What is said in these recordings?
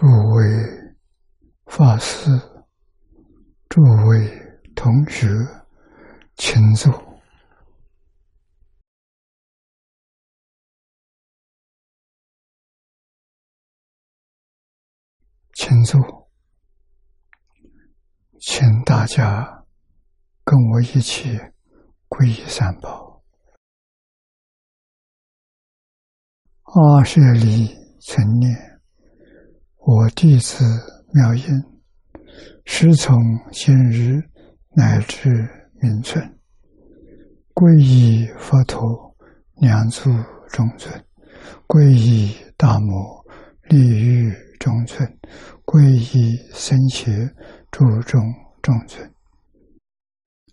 诸位法师、诸位同学，请坐，请坐，请大家跟我一起皈依三宝。阿舍利成念。我弟子妙音，师从今日乃至明存，皈依佛陀，两足中尊；皈依大摩，利欲中尊；皈依僧伽，注中中尊。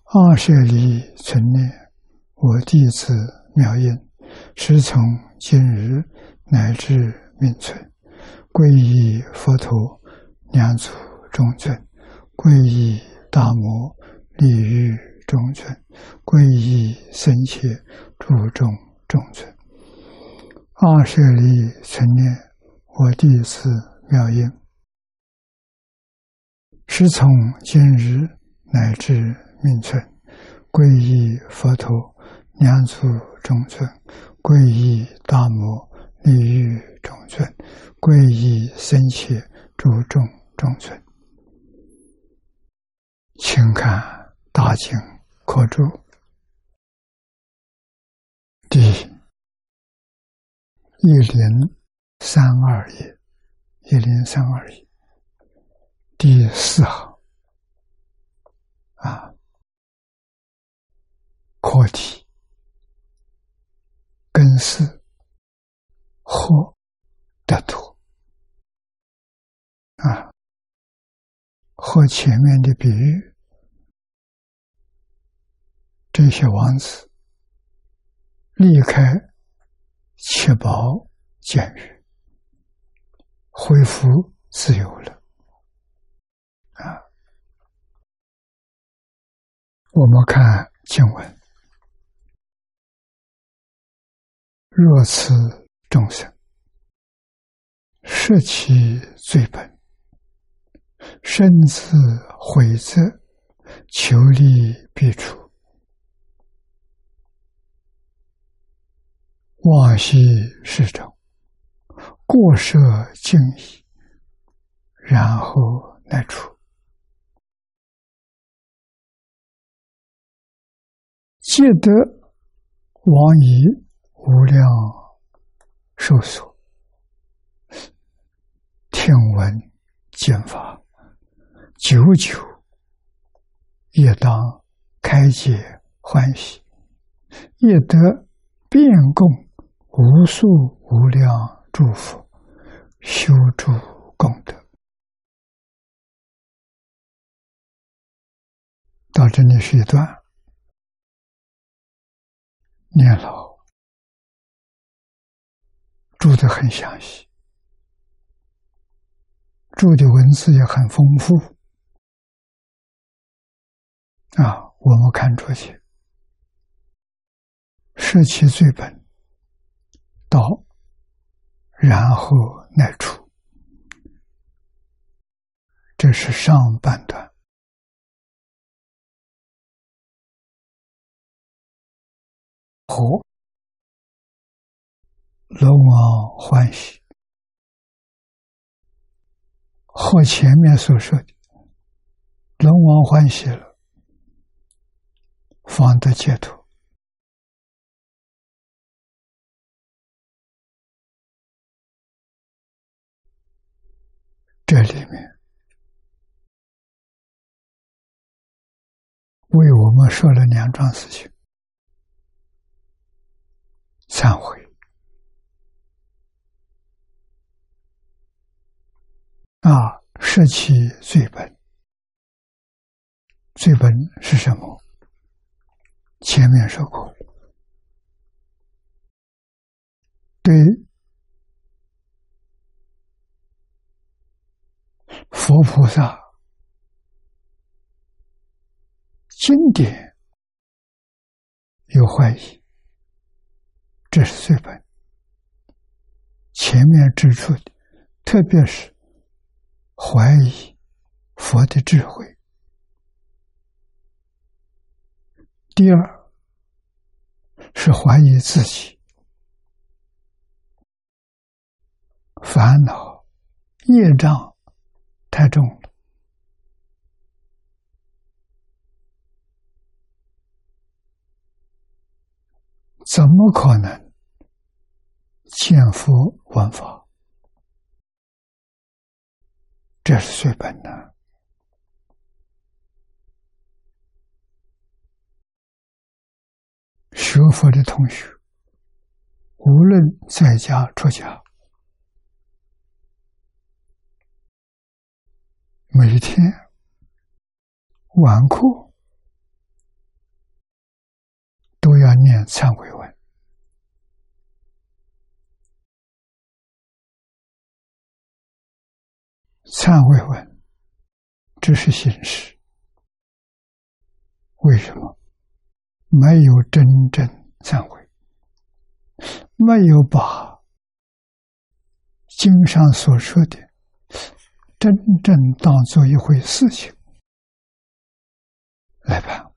二舍利存念，我弟子妙音，师从今日乃至明存。皈依佛陀，两足中尊；皈依大摩，利欲中尊；皈依僧伽，注中中尊。二舍利成念，我弟子妙音，师从今日乃至命存，皈依佛陀，两足中尊；皈依大摩，利欲中尊。皈依僧伽，诸众中尊，请看《大经课注》第一零三二页，一零三二页第四行啊，课题根是或得土。啊，和前面的比喻，这些王子离开七宝监狱，恢复自由了。啊，我们看经文：若此众生，舍其罪本。身自毁则，求利必出；往昔世中，过涉敬意，然后乃出。借得往以无量受所，听闻见法。久久也当开解欢喜，也得遍供无数无量祝福，修诸功德。到这里是一段念老注的很详细，注的文字也很丰富。啊，我们看出去，失其罪本，道，然后乃出，这是上半段。和龙王欢喜，和前面所说的龙王欢喜了。方得解脱。这里面为我们说了两桩事情：忏悔啊，舍弃罪本。罪本是什么？前面说过，对佛菩萨经典有怀疑，这是最本。前面指出的，特别是怀疑佛的智慧；第二是怀疑自己。烦恼业障太重了，怎么可能见佛闻法？这是最本的。学佛的同学，无论在家出家，每天晚课都要念忏悔文。忏悔文只是形式，为什么没有真正忏悔？没有把经上所说的真正当做一回事情来办，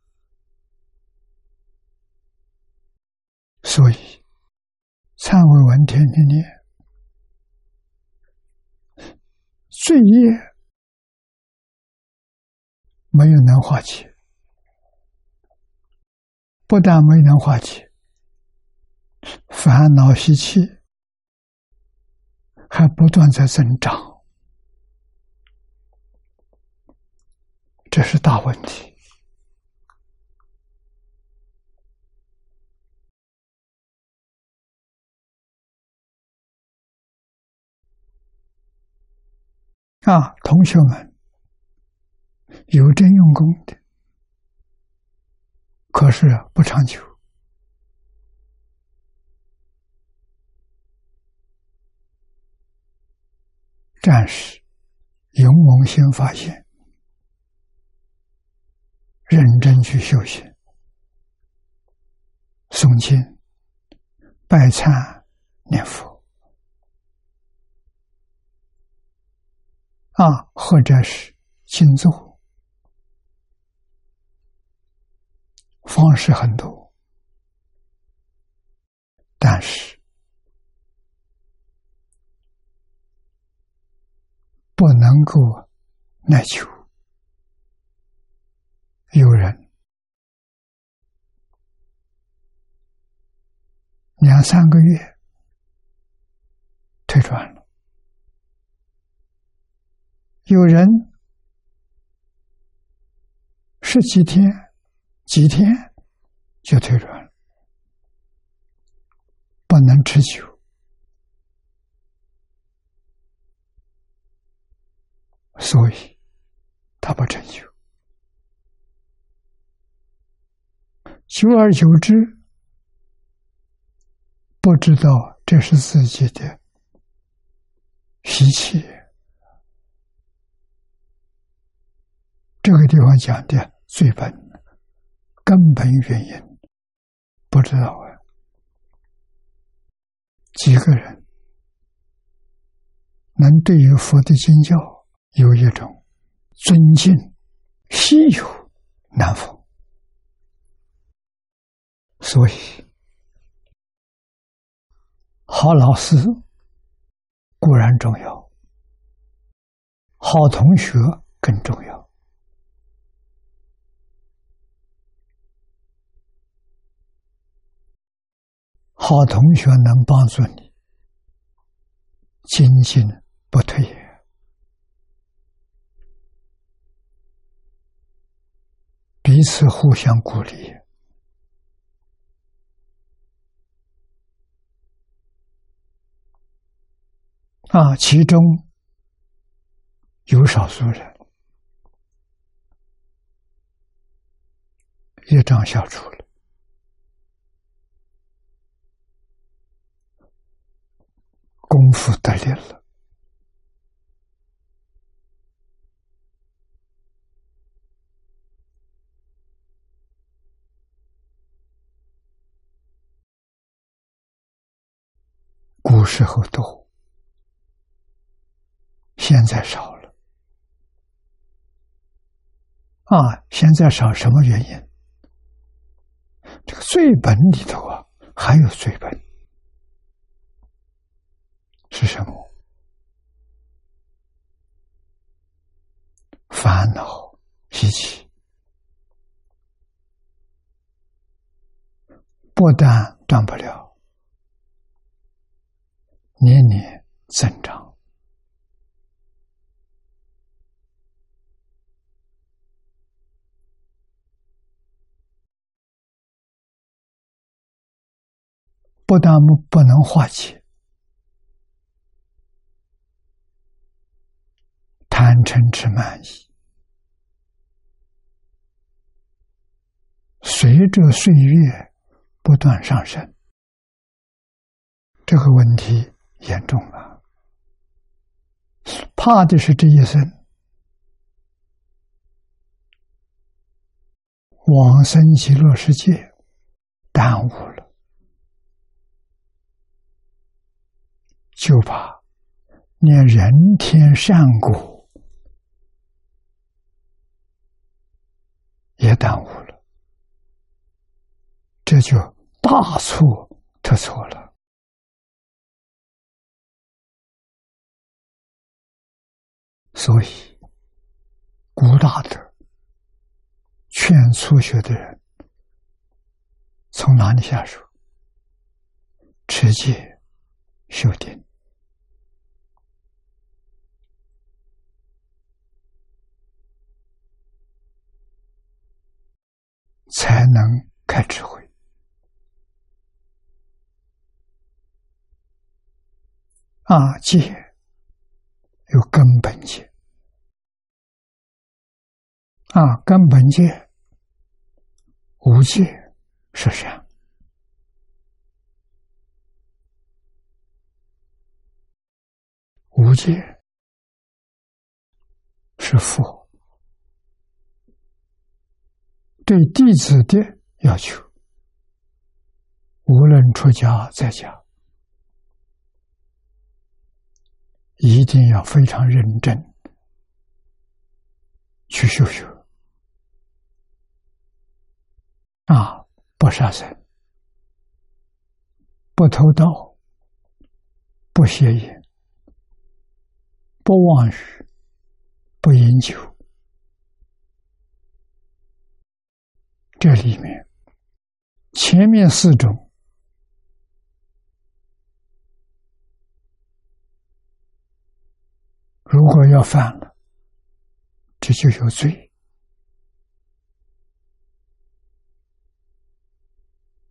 所以忏悔文天天念。罪业没有能化解，不但没能化解，烦恼习气还不断在增长，这是大问题。啊！同学们，有真用功的，可是不长久。战士勇猛先发现，认真去修行，诵经、拜忏、念佛。啊，或者是静坐，方式很多，但是不能够耐久。有人两三个月退转了。有人十几天、几天就退转了，不能持久，所以他不成就。久而久之，不知道这是自己的习气。这个地方讲的最本根本原因不知道啊？几个人能对于佛的经教有一种尊敬、稀有难逢，所以好老师固然重要，好同学更重要。好同学能帮助你精进不退，彼此互相鼓励啊！其中有少数人业障消除了。功夫得力了，古时候多，现在少了。啊，现在少什么原因？这个罪本里头啊，还有罪本是什么？烦恼习气，不但断不了，年年增长，不但不不能化解。贪嗔痴慢疑，随着岁月不断上升，这个问题严重了。怕的是这一生往生极乐世界耽误了，就怕连人天善果。也耽误了，这就大错特错了。所以，古大德劝初学的人从哪里下手？持戒、修定。才能开智慧啊！戒有根本戒啊，根本戒无戒是善，无戒是佛。对弟子的要求，无论出家在家，一定要非常认真去修学啊！不杀生，不偷盗，不邪淫，不妄语，不饮酒。这里面，前面四种，如果要犯了，这就有罪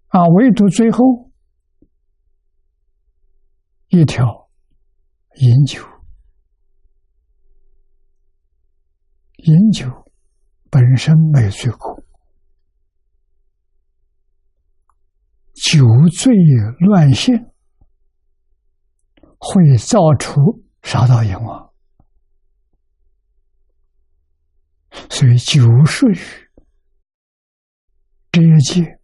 啊！唯独最后一条，饮酒，饮酒本身没罪过。酒醉乱性，会造出杀盗淫妄，所以酒是于这一戒，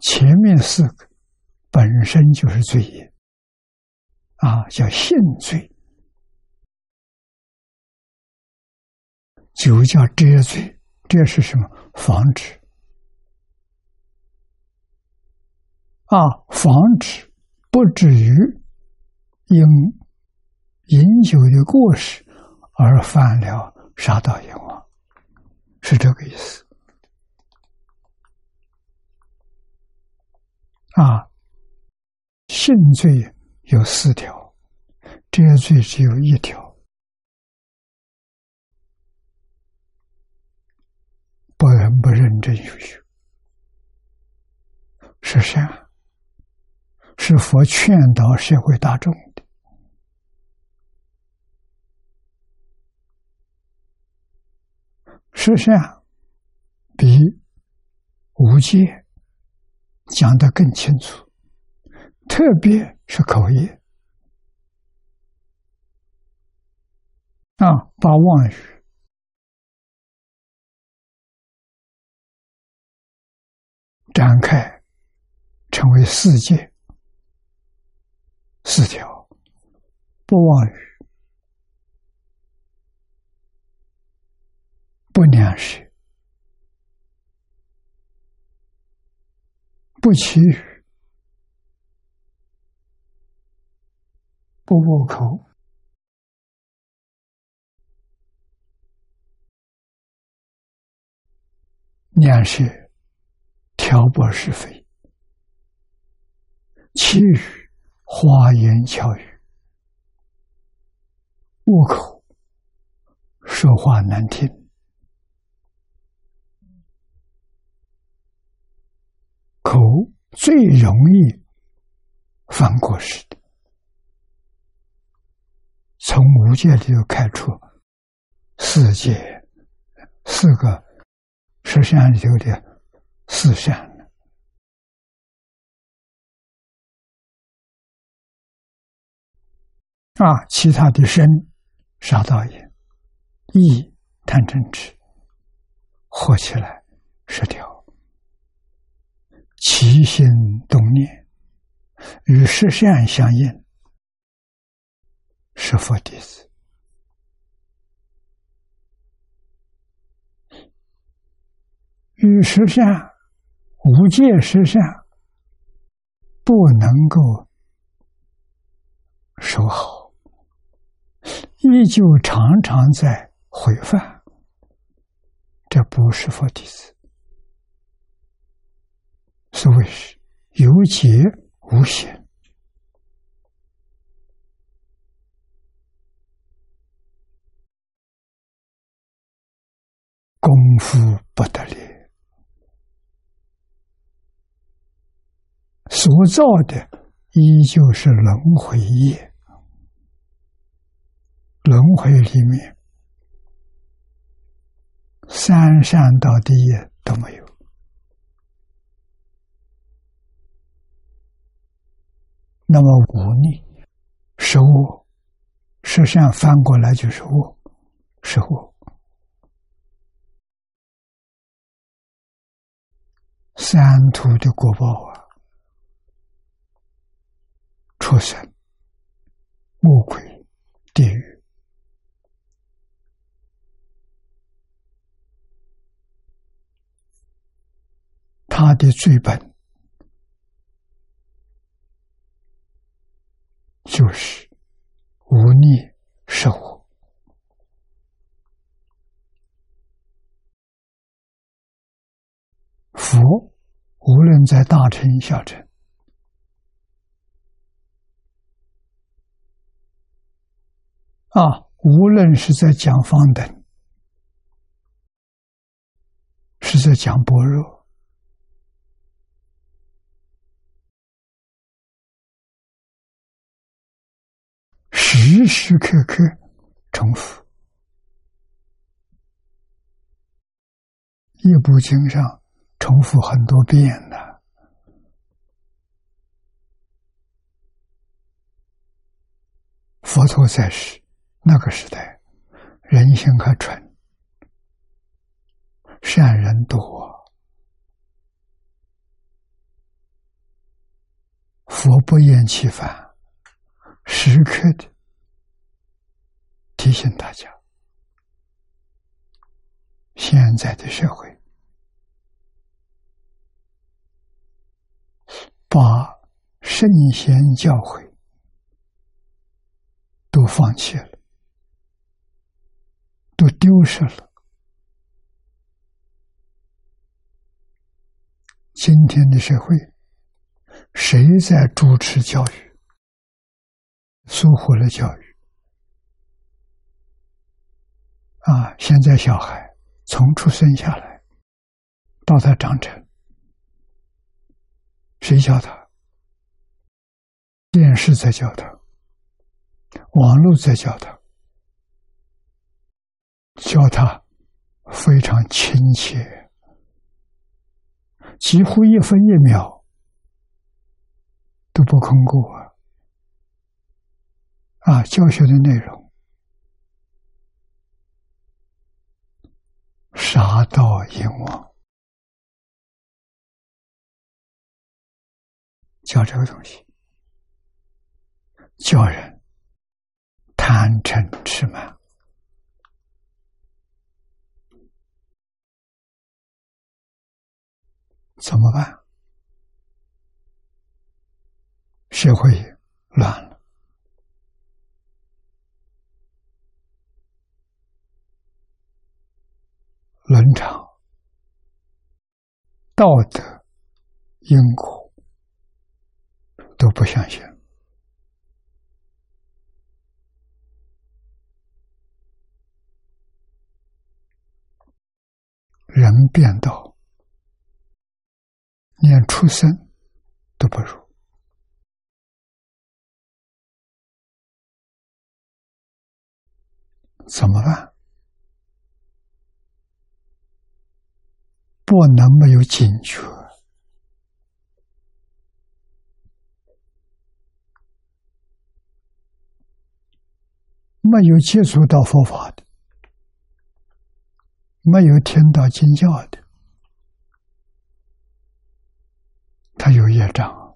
前面四个本身就是罪业啊，叫性罪，酒叫遮罪，这是什么？防止。啊，防止不至于因饮酒的过失而犯了杀盗淫妄，是这个意思。啊，性罪有四条，这些罪只有一条，不能不认真修修，是善。是佛劝导社会大众的，实际上比无戒讲的更清楚，特别是口业啊，把妄语展开，成为四界。四条：不妄语，不良舌，不绮语，不恶口，良舌挑拨是非，绮语花言巧语，恶口说话难听。口最容易犯过失的，从无界里头开出四界，四个十善里头的四善啊，其他的身杀盗淫、意贪嗔痴，合起来十条。起心动念与实相相应，是佛弟子；与实相无界实相不能够守好，依旧常常在回犯，这不是佛弟子。所谓是有节无显，功夫不得力，所造的依旧是轮回业，轮回里面三善道第一都没有。那么忤逆是恶，实际上翻过来就是恶，是恶。三途的果报啊，畜生、魔鬼、地狱，他的罪本。就是无逆是我。佛无论在大乘小乘啊，无论是在讲方等，是在讲般若。时时刻刻重复，一部经上重复很多遍呢。佛陀在世那个时代，人心可纯，善人多，佛不厌其烦，时刻的。提醒大家，现在的社会把圣贤教诲都放弃了，都丢失了。今天的社会，谁在主持教育，疏忽了教育？啊！现在小孩从出生下来到他长成，谁教他？电视在教他，网络在教他，教他非常亲切，几乎一分一秒都不空过啊！啊，教学的内容。达到燕王？叫这个东西叫人贪嗔痴慢。怎么办？社会乱了。伦常、道德、因果都不相信，人变道，连出生都不如。怎么办？不能没有警觉，没有接触到佛法的，没有听到经教的，他有业障。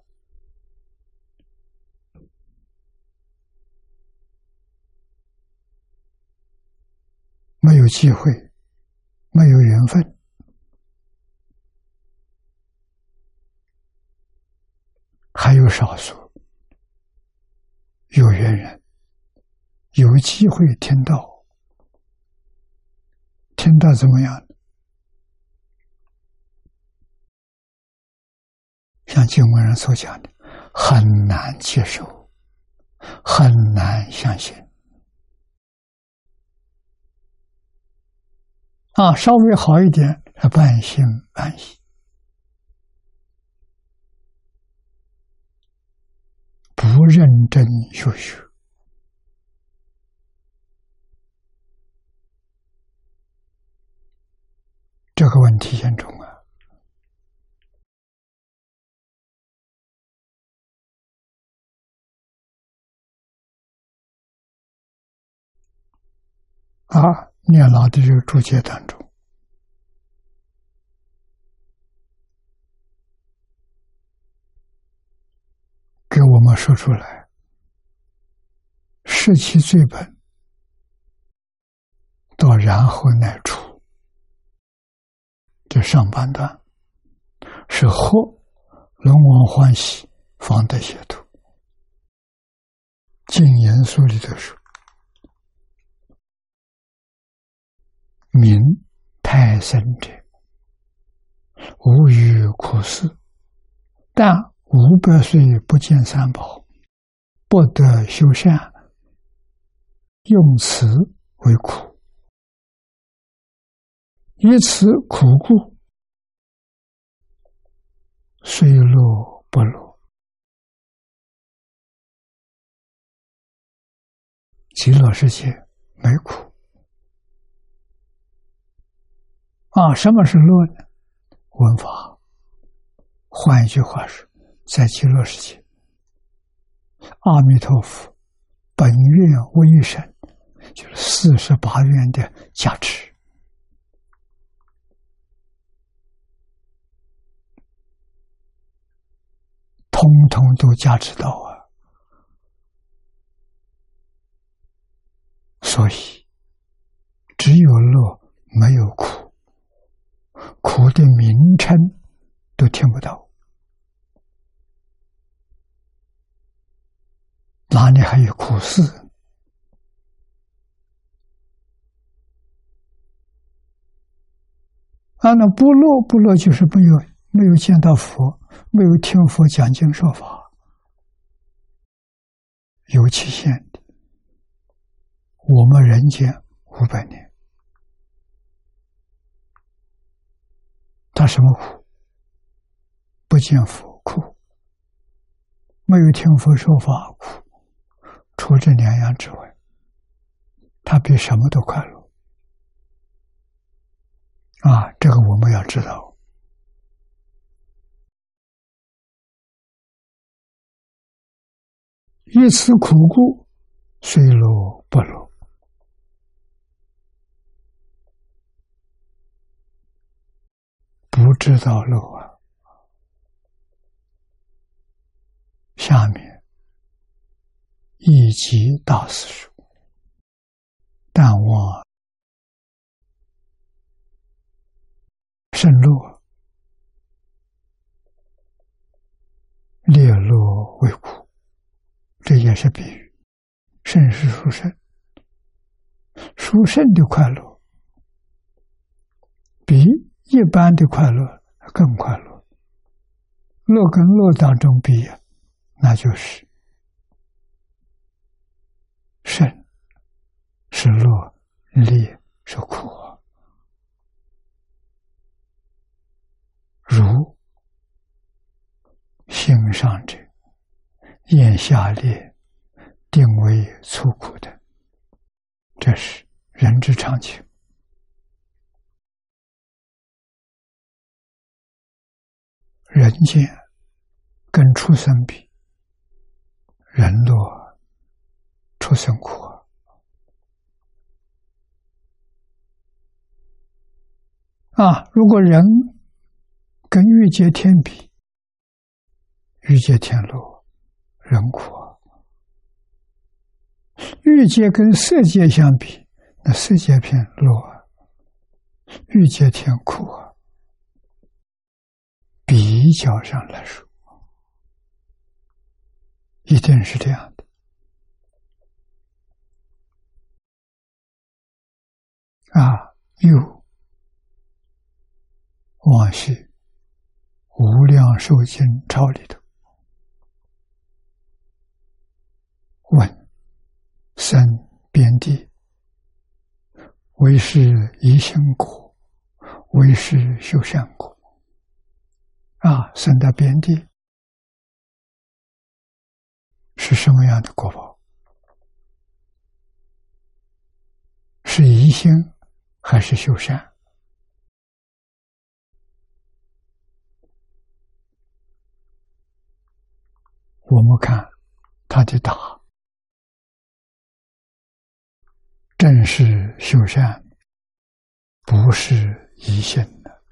没有机会，没有缘分，还有少数有缘人有机会听到，听到怎么样？像经文人所讲的，很难接受，很难相信。啊，稍微好一点，半信半疑，不认真学习，这个问题严重啊！啊！念老的这个注解当中，给我们说出来，失其最本，到然后乃出，这上半段是后龙王欢喜方得解脱，净言书里头说。明太深者，无欲苦事，但五百岁不见三宝，不得修善，用此为苦，以此苦故，虽乐不乐，极乐世界没苦。啊，什么是乐呢？闻法。换一句话说，在极乐世界，阿弥陀佛本愿威神，就是四十八愿的加持，通通都加持到啊！所以，只有乐，没有苦。苦的名称都听不到，哪里还有苦事？啊，那不乐不乐，就是没有没有见到佛，没有听佛讲经说法，有期限的。我们人间五百年。他什么苦？不见佛苦，没有听佛说法苦。除这两样之外，他比什么都快乐。啊，这个我们要知道。一此苦故，虽乐不乐。不知道路啊！下面以及大师书，但我圣路列落为苦，这也是比喻，圣是殊胜，殊胜的快乐。比一般的快乐更快乐，乐跟乐当中比，那就是。胜是乐，利是苦。如心上者，言下列，定为粗苦的，这是人之常情。人间跟畜生比，人乐，畜生苦啊！啊如果人跟欲界天比，欲界天乐，人苦；欲界跟色界相比，那色界片乐，欲界天苦啊。比较上来说，一定是这样的啊！又往昔《无量寿经》抄里头问：生遍地，为是一心果，为是修善果。啊，生在边地是什么样的果报？是疑心还是修善？我们看他的答，正是修善，不是疑心的。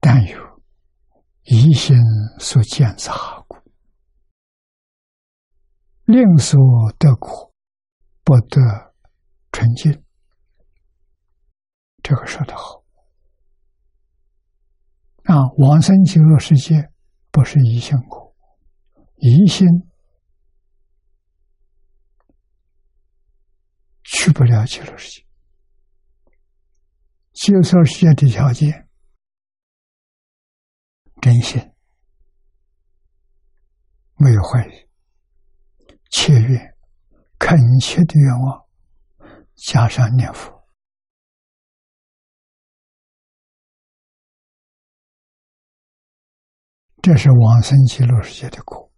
但有一心所见杂故，令所得果不得纯净。这个说的好。啊，往生极乐世界不是一心苦，一心去不了极乐世界。极乐世界的条件。真心，没有怀疑，切愿、恳切的愿望，加上念佛，这是往生极乐世界的苦。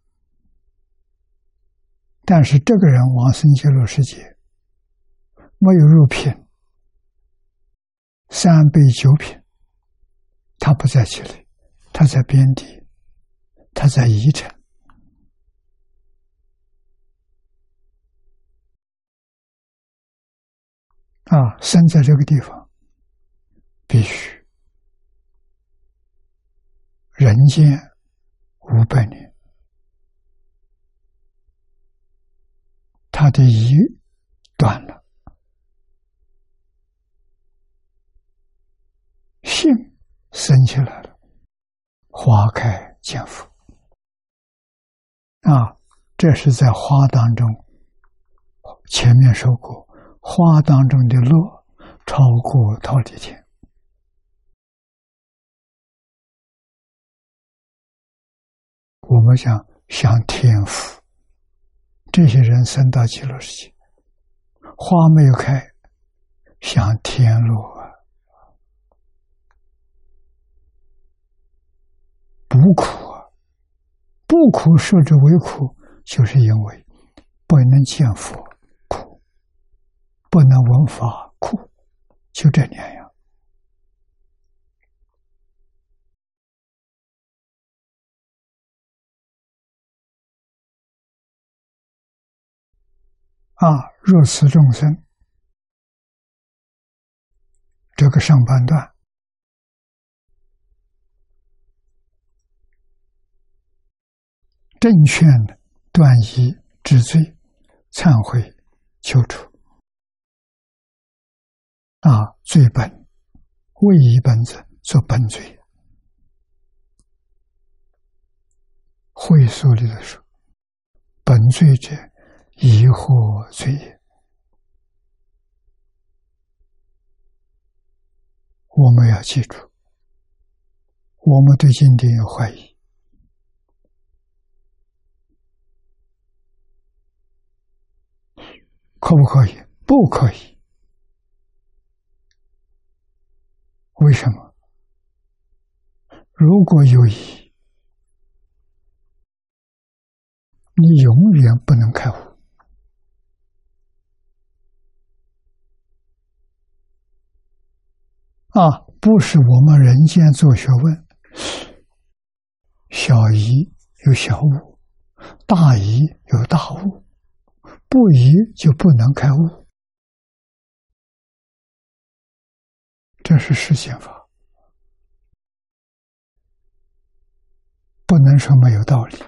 但是这个人往生极乐世界，没有入品，三杯九品，他不在这里。他在边地，他在宜城啊，生在这个地方，必须人间五百年，他的疑断了，性生起来了。花开见佛啊，这是在花当中。前面说过，花当中的乐超过桃李天。我们想想天赋，这些人生到极乐世界，花没有开，想天乐。不苦啊，不苦设之为苦，就是因为不能见佛，不能闻法苦，就这两样。啊，若此众生，这个上半段。正劝断疑之罪，忏悔求处。啊，罪本为一本子做本罪，会所里的说：“本罪者，疑惑罪也。”我们要记住，我们对经典有怀疑，可不可以？不可以。为什么？如果有疑，你永远不能开悟。啊，不是我们人间做学问，小疑有小悟，大疑有大悟，不疑就不能开悟，这是实心法，不能说没有道理，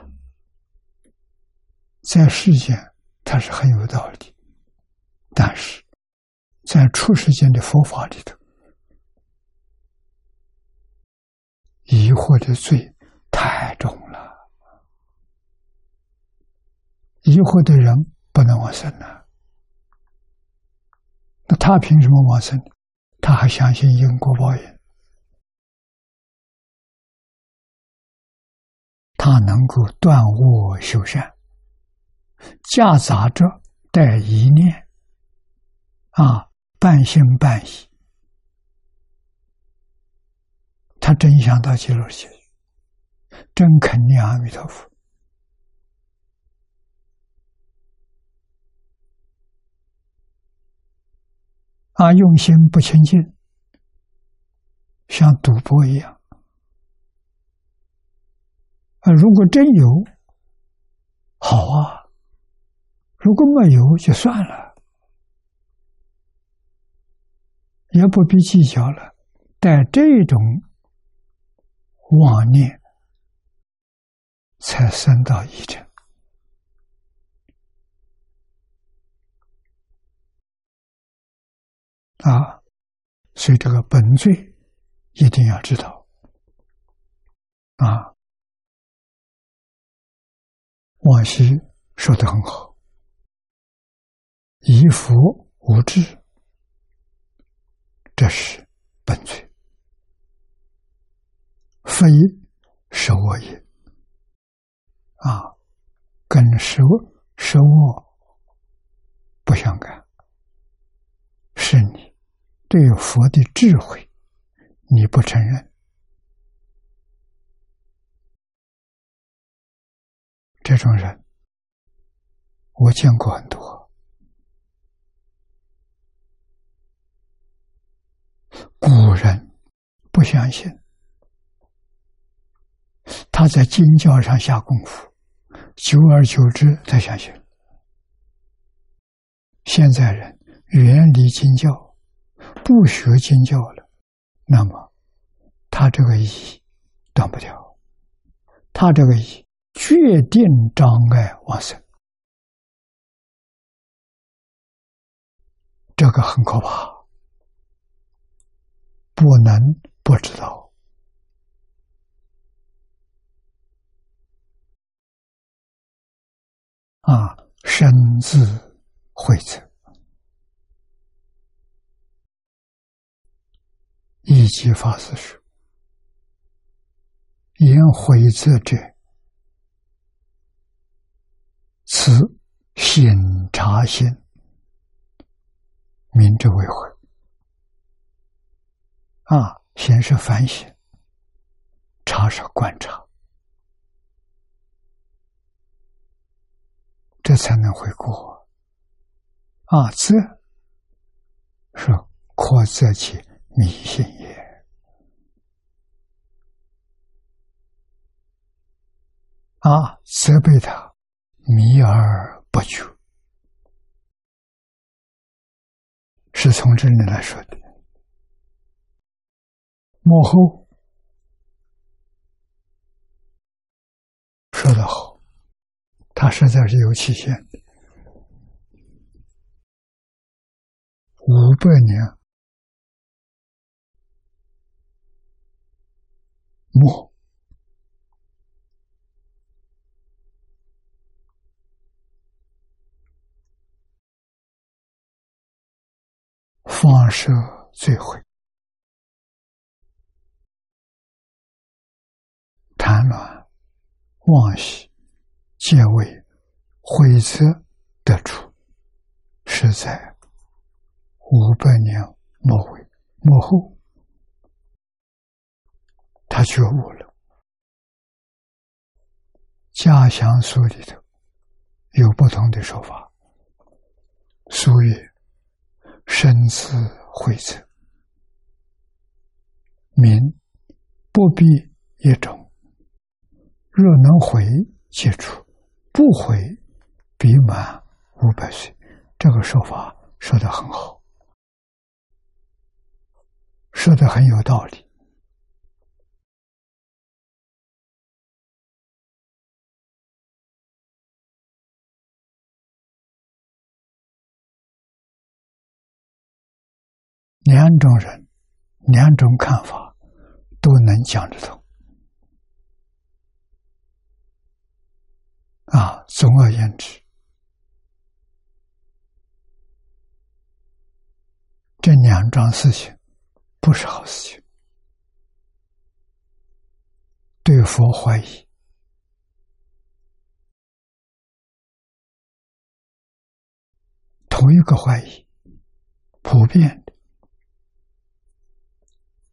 在世间它是很有道理，但是在出世间的佛法里头。疑惑的罪太重了，疑惑的人不能往生呢。那他凭什么往生？他还相信因果报应，他能够断恶修善，夹杂着带一念，啊，半信半疑。他真想到极乐去，真肯定阿弥陀佛。啊！用心不清净，像赌博一样啊！如果真有，好啊；如果没有，就算了，也不必计较了。但这种。妄念才生到一尘啊，所以这个本罪一定要知道啊。往昔说的很好，以福无知，这是本罪。非是我也，啊，跟食食我不相干，是你对佛的智慧你不承认，这种人我见过很多，古人不相信。他在经教上下功夫，久而久之，他相信。现在人远离经教，不学经教了，那么他这个疑断不掉，他这个疑决定障碍往生，这个很可怕，不能不知道。啊，身自会者，一即法师说：“言慧者者，此心察心，明之为悔。”啊，先是反省，察是观察。这才能回过啊！这是扩则其迷信也啊！责备他迷而不觉，是从这里来说的。幕后说的好。他实在是有期限的，五百年末放射罪毁，贪乱妄喜，皆为毁则得出，是在五百年末尾末后，他觉悟了。家乡书里头有不同的说法，俗语。身自会者，民不必一种。若能回，解除；不回，必满五百岁。这个说法说的很好，说的很有道理。两种人，两种看法都能讲得通。啊，总而言之，这两桩事情不是好事情。对佛怀疑，同一个怀疑，普遍。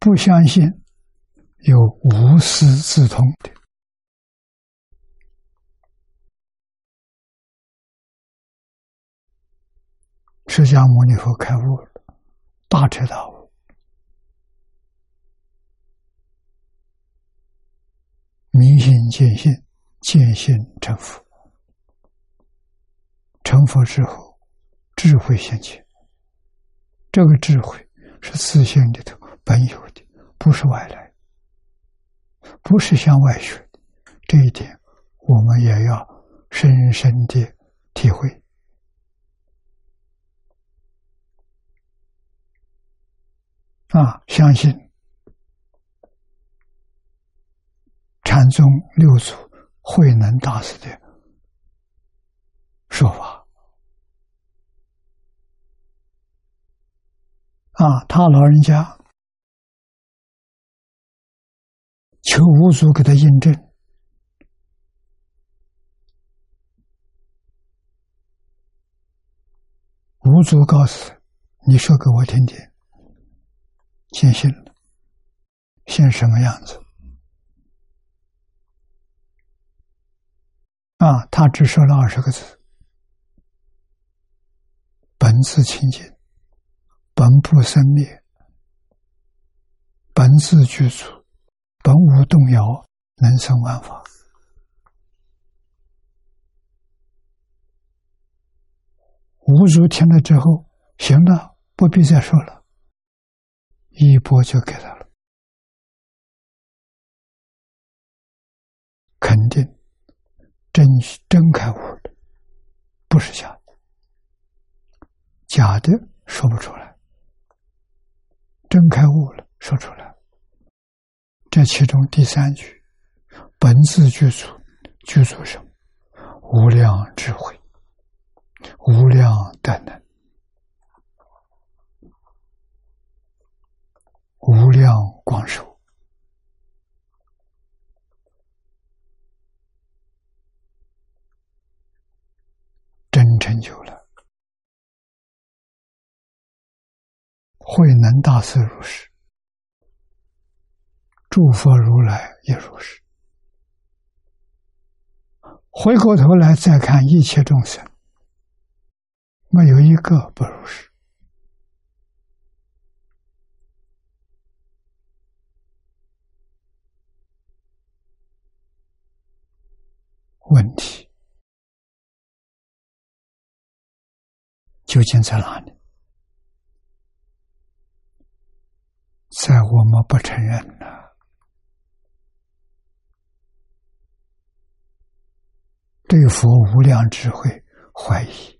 不相信有无师自通的释迦牟尼佛开悟了，大彻大悟，明心见性，见性成佛。成佛之后，智慧现前，这个智慧是自性里头。本有的，不是外来，不是向外学的，这一点我们也要深深的体会。啊，相信禅宗六祖慧能大师的说法。啊，他老人家。求五祖给他印证，五祖告诉：“你说给我听听。”先信了，现什么样子？啊，他只说了二十个字：“本自清净，本不生灭，本自具足。”本无动摇，能生万法。五祖听了之后，行了，不必再说了，一钵就给他了，肯定真真开悟了，不是假的，假的说不出来，真开悟了，说出来。这其中第三句，本自具足，具足什么？无量智慧，无量德能，无量光寿，真成就了。慧能大师如是。诸佛如来也如是。回过头来再看一切众生，没有一个不如是。问题究竟在哪里？在我们不承认呢？对佛无量智慧怀疑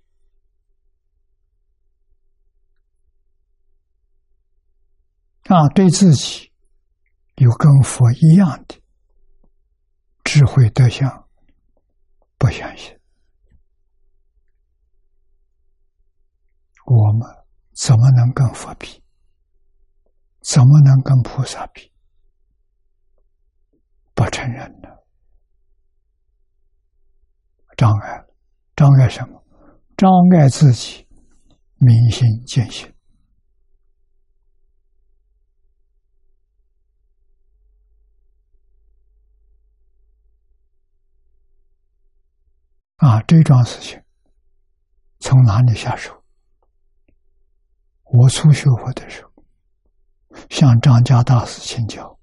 啊，对自己有跟佛一样的智慧德相不相信，我们怎么能跟佛比？怎么能跟菩萨比？不承认呢障碍，障碍什么？障碍自己明心见性啊！这桩事情从哪里下手？我初学佛的时候，向张家大师请教，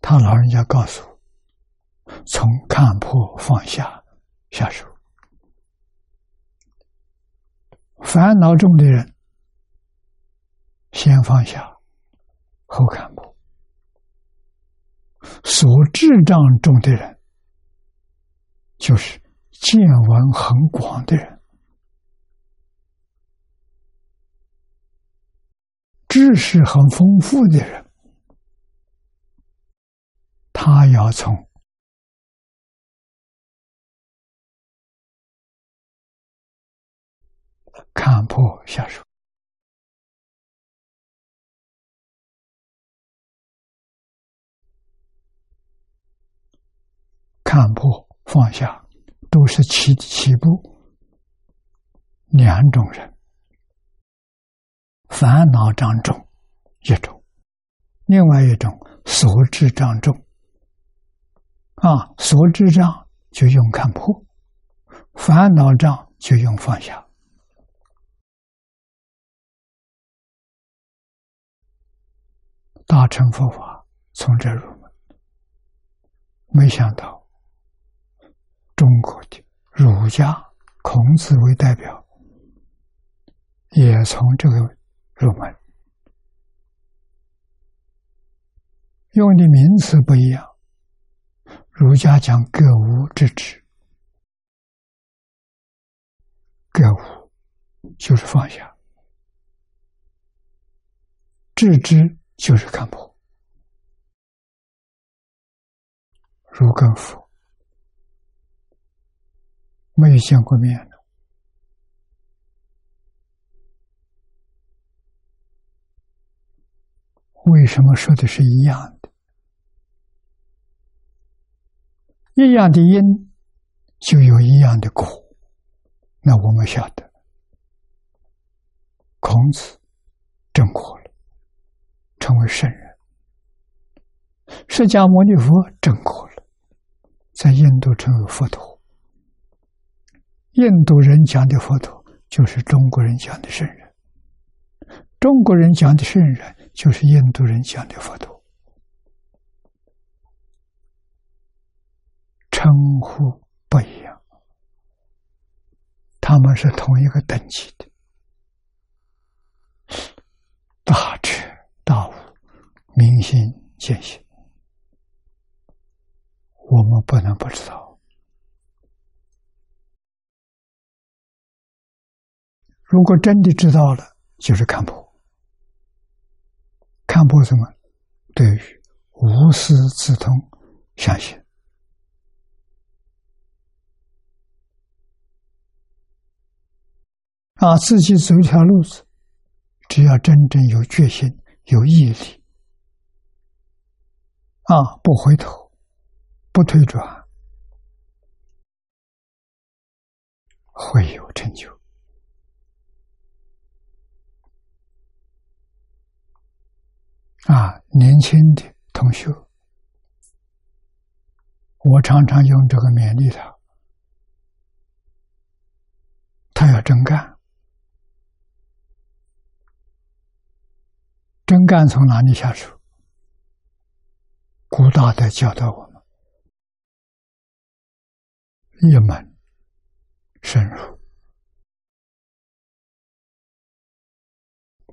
他老人家告诉我，从看破放下下手。烦恼重的人，先放下，后看破；所智障重的人，就是见闻很广的人。知识很丰富的人，他要从看破下手，看破放下，都是起起步两种人。烦恼障重一种，另外一种所知障重啊，所知障就用看破，烦恼障就用放下。大乘佛法从这入门，没想到中国的儒家，孔子为代表，也从这个。入门。用的名词不一样，儒家讲“格物致知”，格物就是放下，致知就是看破。儒跟佛没有见过面的。为什么说的是一样的？一样的因，就有一样的果。那我们晓得，孔子证果，成为圣人；释迦牟尼佛证果了，在印度成为佛陀。印度人讲的佛陀，就是中国人讲的圣人；中国人讲的圣人。就是印度人讲的佛陀，称呼不一样，他们是同一个等级的，大彻大悟，明心见性，我们不能不知道。如果真的知道了，就是看破。看破什么？对于无师自通，相信啊，自己走一条路子，只要真正有决心、有毅力，啊，不回头，不退转，会有成就。啊，年轻的同学，我常常用这个勉励他，他要真干，真干从哪里下手？古大德教导我们：一门深入，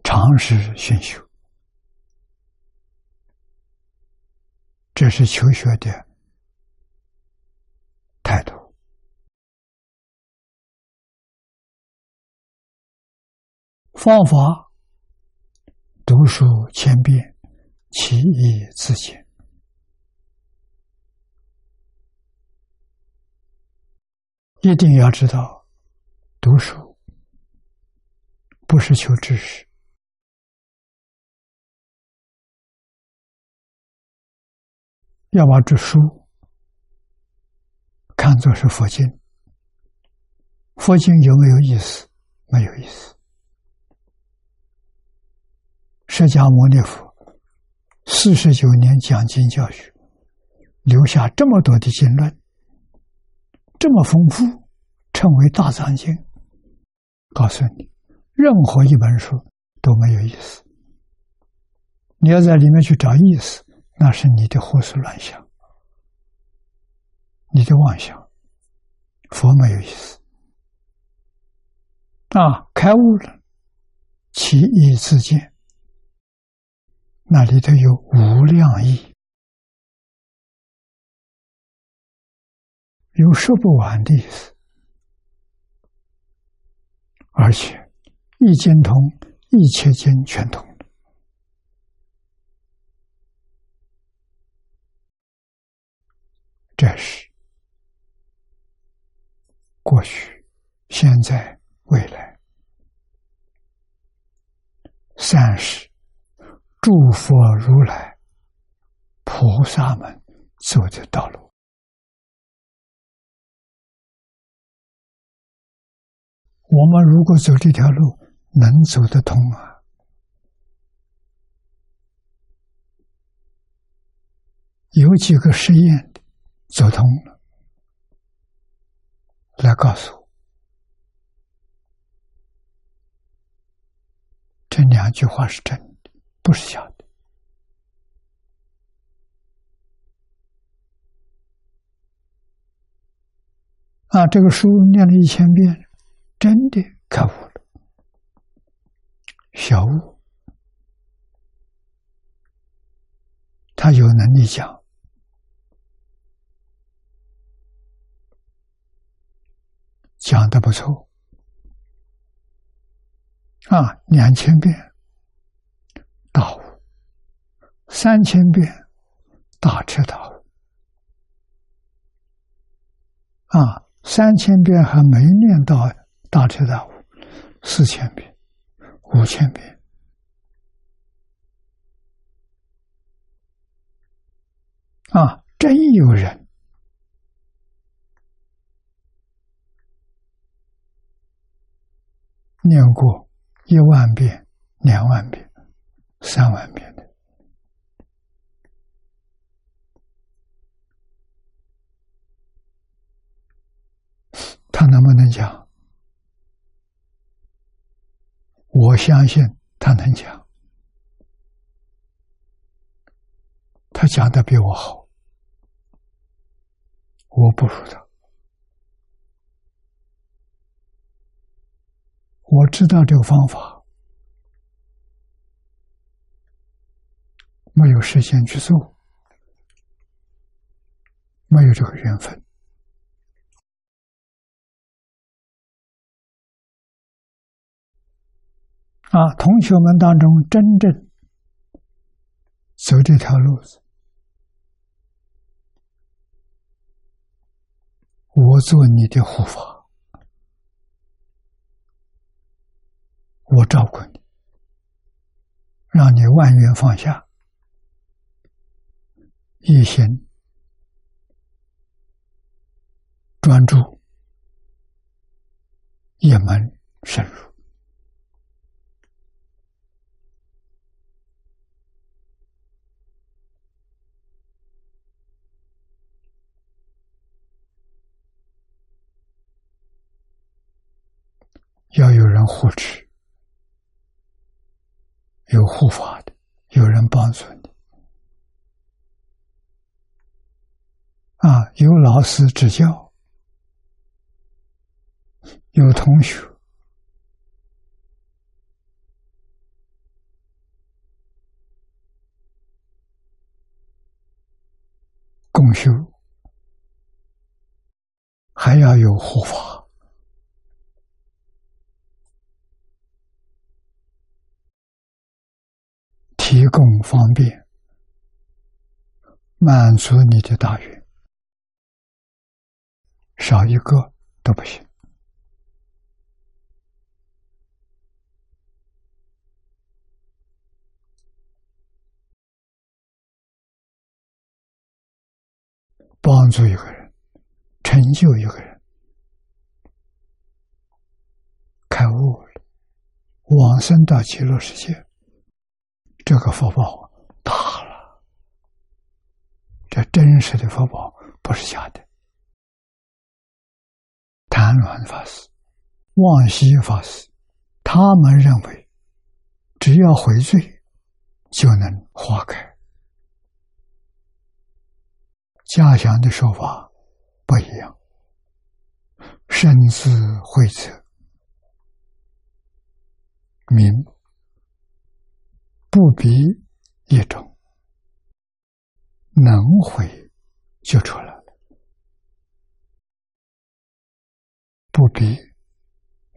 长时熏修。这是求学的态度。方法：读书千遍，其义自见。一定要知道，读书不是求知识，要把这书看作是佛经。佛经有没有意思？没有意思。释迦牟尼佛四十九年讲经教学，留下这么多的经论，这么丰富，称为大藏经。告诉你，任何一本书都没有意思。你要在里面去找意思，那是你的胡思乱想，你的妄想。佛没有意思。啊，开悟了，其义自见，那里头有无量义，有说不完的意思，而且一经通，一切经全通这是过去、现在。未来，三是诸佛如来、菩萨们走的道路。我们如果走这条路，能走得通啊？有几个实验走通了，来告诉我。这两句话是真的，不是假的。啊，这个书念了一千遍，真的开悟了。小悟，他有能力讲，讲的不错。啊，两千遍大悟，三千遍大彻大悟。啊，三千遍还没念到大彻大悟，四千遍、五千遍。啊，真有人念过。一万遍、两万遍、三万遍的，他能不能讲？我相信他能讲，他讲的比我好，我不如他。我知道这个方法，没有时间去做，没有这个缘分。啊，同学们当中真正走这条路子，我做你的护法。我照顾你，让你万缘放下，一心专注，一门深入，要有人护持。有护法的，有人帮助你，啊，有老师指教，有同学共修，还要有护法。方便，满足你的大愿，少一个都不行。帮助一个人，成就一个人，开悟了，往生到极乐世界。这个福报大了。这真实的福报不是假的。谭鸾法师、望西法师，他们认为，只要回罪，就能化开。嘉祥的说法不一样，身自会测明不比一种，能回就出来了，不比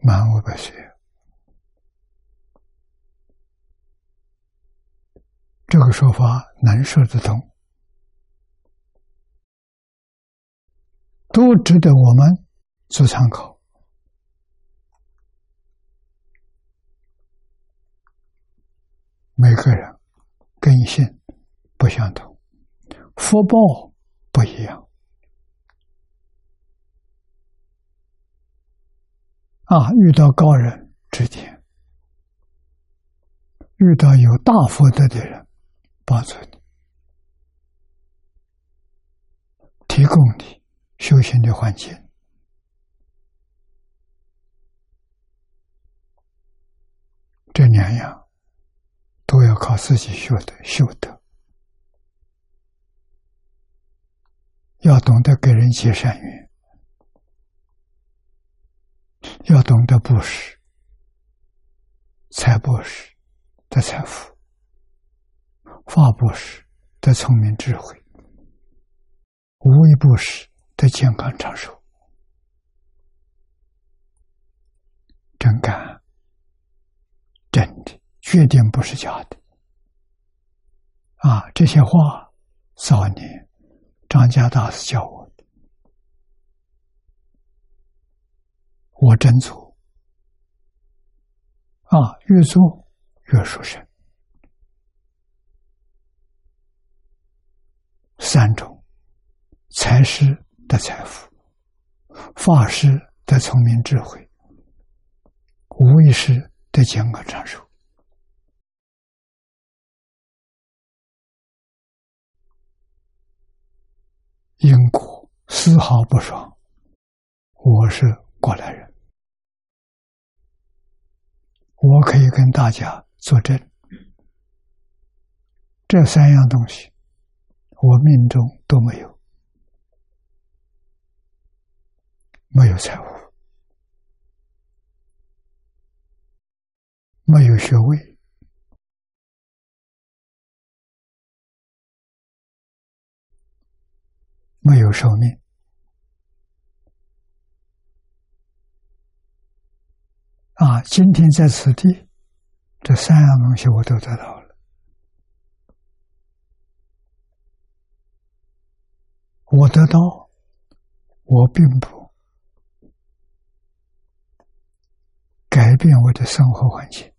满五百岁，这个说法能说得通。都值得我们做参考。每个人根性不相同，福报不一样。啊，遇到高人指点，遇到有大福德的人帮助你，提供你。修行的环境，这两样都要靠自己修的修德，要懂得给人结善缘，要懂得布施，财布施的财富，法布施的聪明智慧，无为布施。的健康长寿，真干，真的，绝对不是假的。啊，这些话早年张家大师教我的，我真做。啊，越做越殊胜。三种才师。的财富，法师的聪明智慧，无意识的健康长寿，因果丝毫不爽。我是过来人，我可以跟大家作证，这三样东西，我命中都没有。没有财富，没有学位，没有寿命啊！今天在此地，这三样东西我都得到了。我得到，我并不。改变我的生活环境，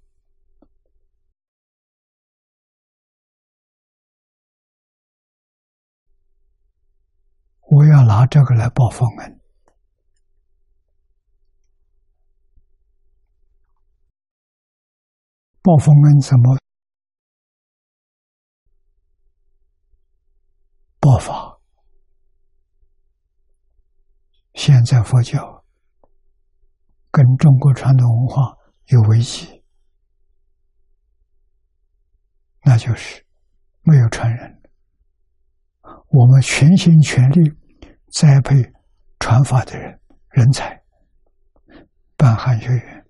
我要拿这个来报佛恩。报佛恩怎么报法？现在佛教。跟中国传统文化有危机，那就是没有传人。我们全心全力栽培传法的人人才，办汉学院、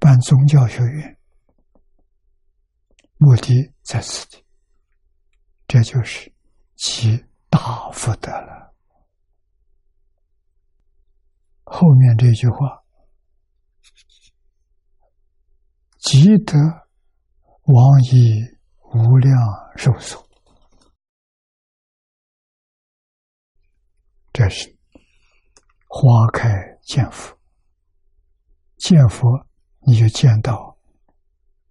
办宗教学院，目的在此地，这就是其大福德了。后面这句话，积德往以无量寿数，这是花开见佛，见佛你就见到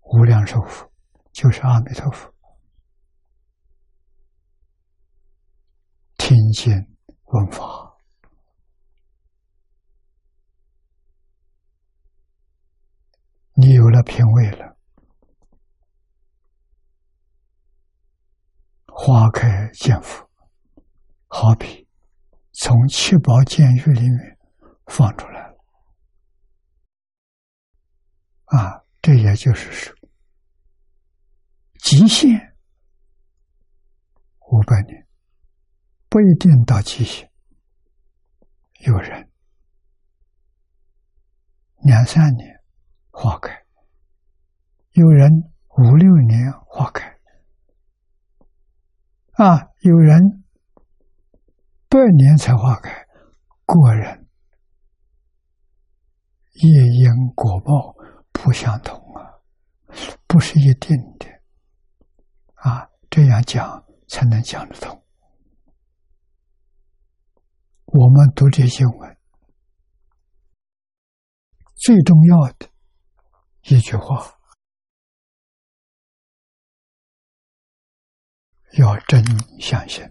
无量寿佛，就是阿弥陀佛。清净文法，你有了品位了，花开见佛，好比从七宝监狱里面放出来了，啊，这也就是说，极限五百年。不一定到极限，有人两三年花开，有人五六年花开，啊，有人百年才花开，个人业因果报不相同啊，不是一定的，啊，这样讲才能讲得通。我们读这些文，最重要的一句话，要真相信，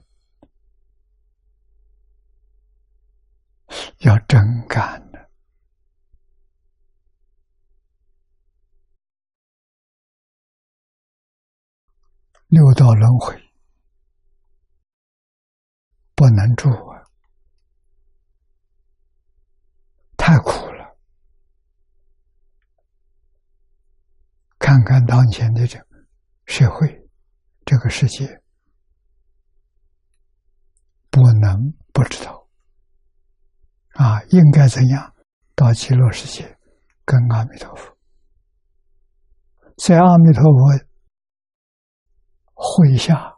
要真干的。六道轮回不能住啊！太苦了！看看当前的这社会，这个世界，不能不知道啊！应该怎样到极乐世界跟阿弥陀佛，在阿弥陀佛会下，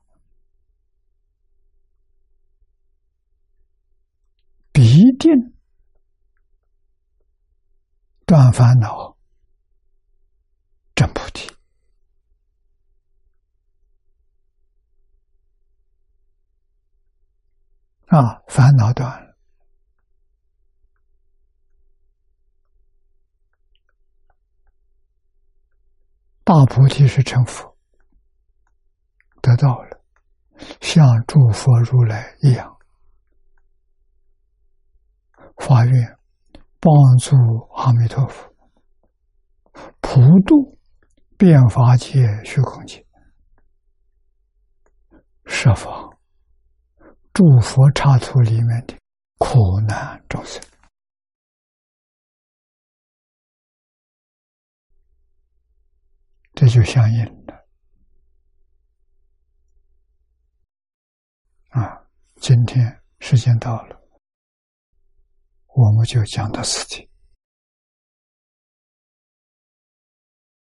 必定。断烦恼，证菩提啊！烦恼断了，大菩提是成佛，得到了，像诸佛如来一样发愿。帮助阿弥陀佛普度变法界虚空界，设法诸佛刹土里面的苦难众生，这就相应了。啊，今天时间到了。我们就讲到此地。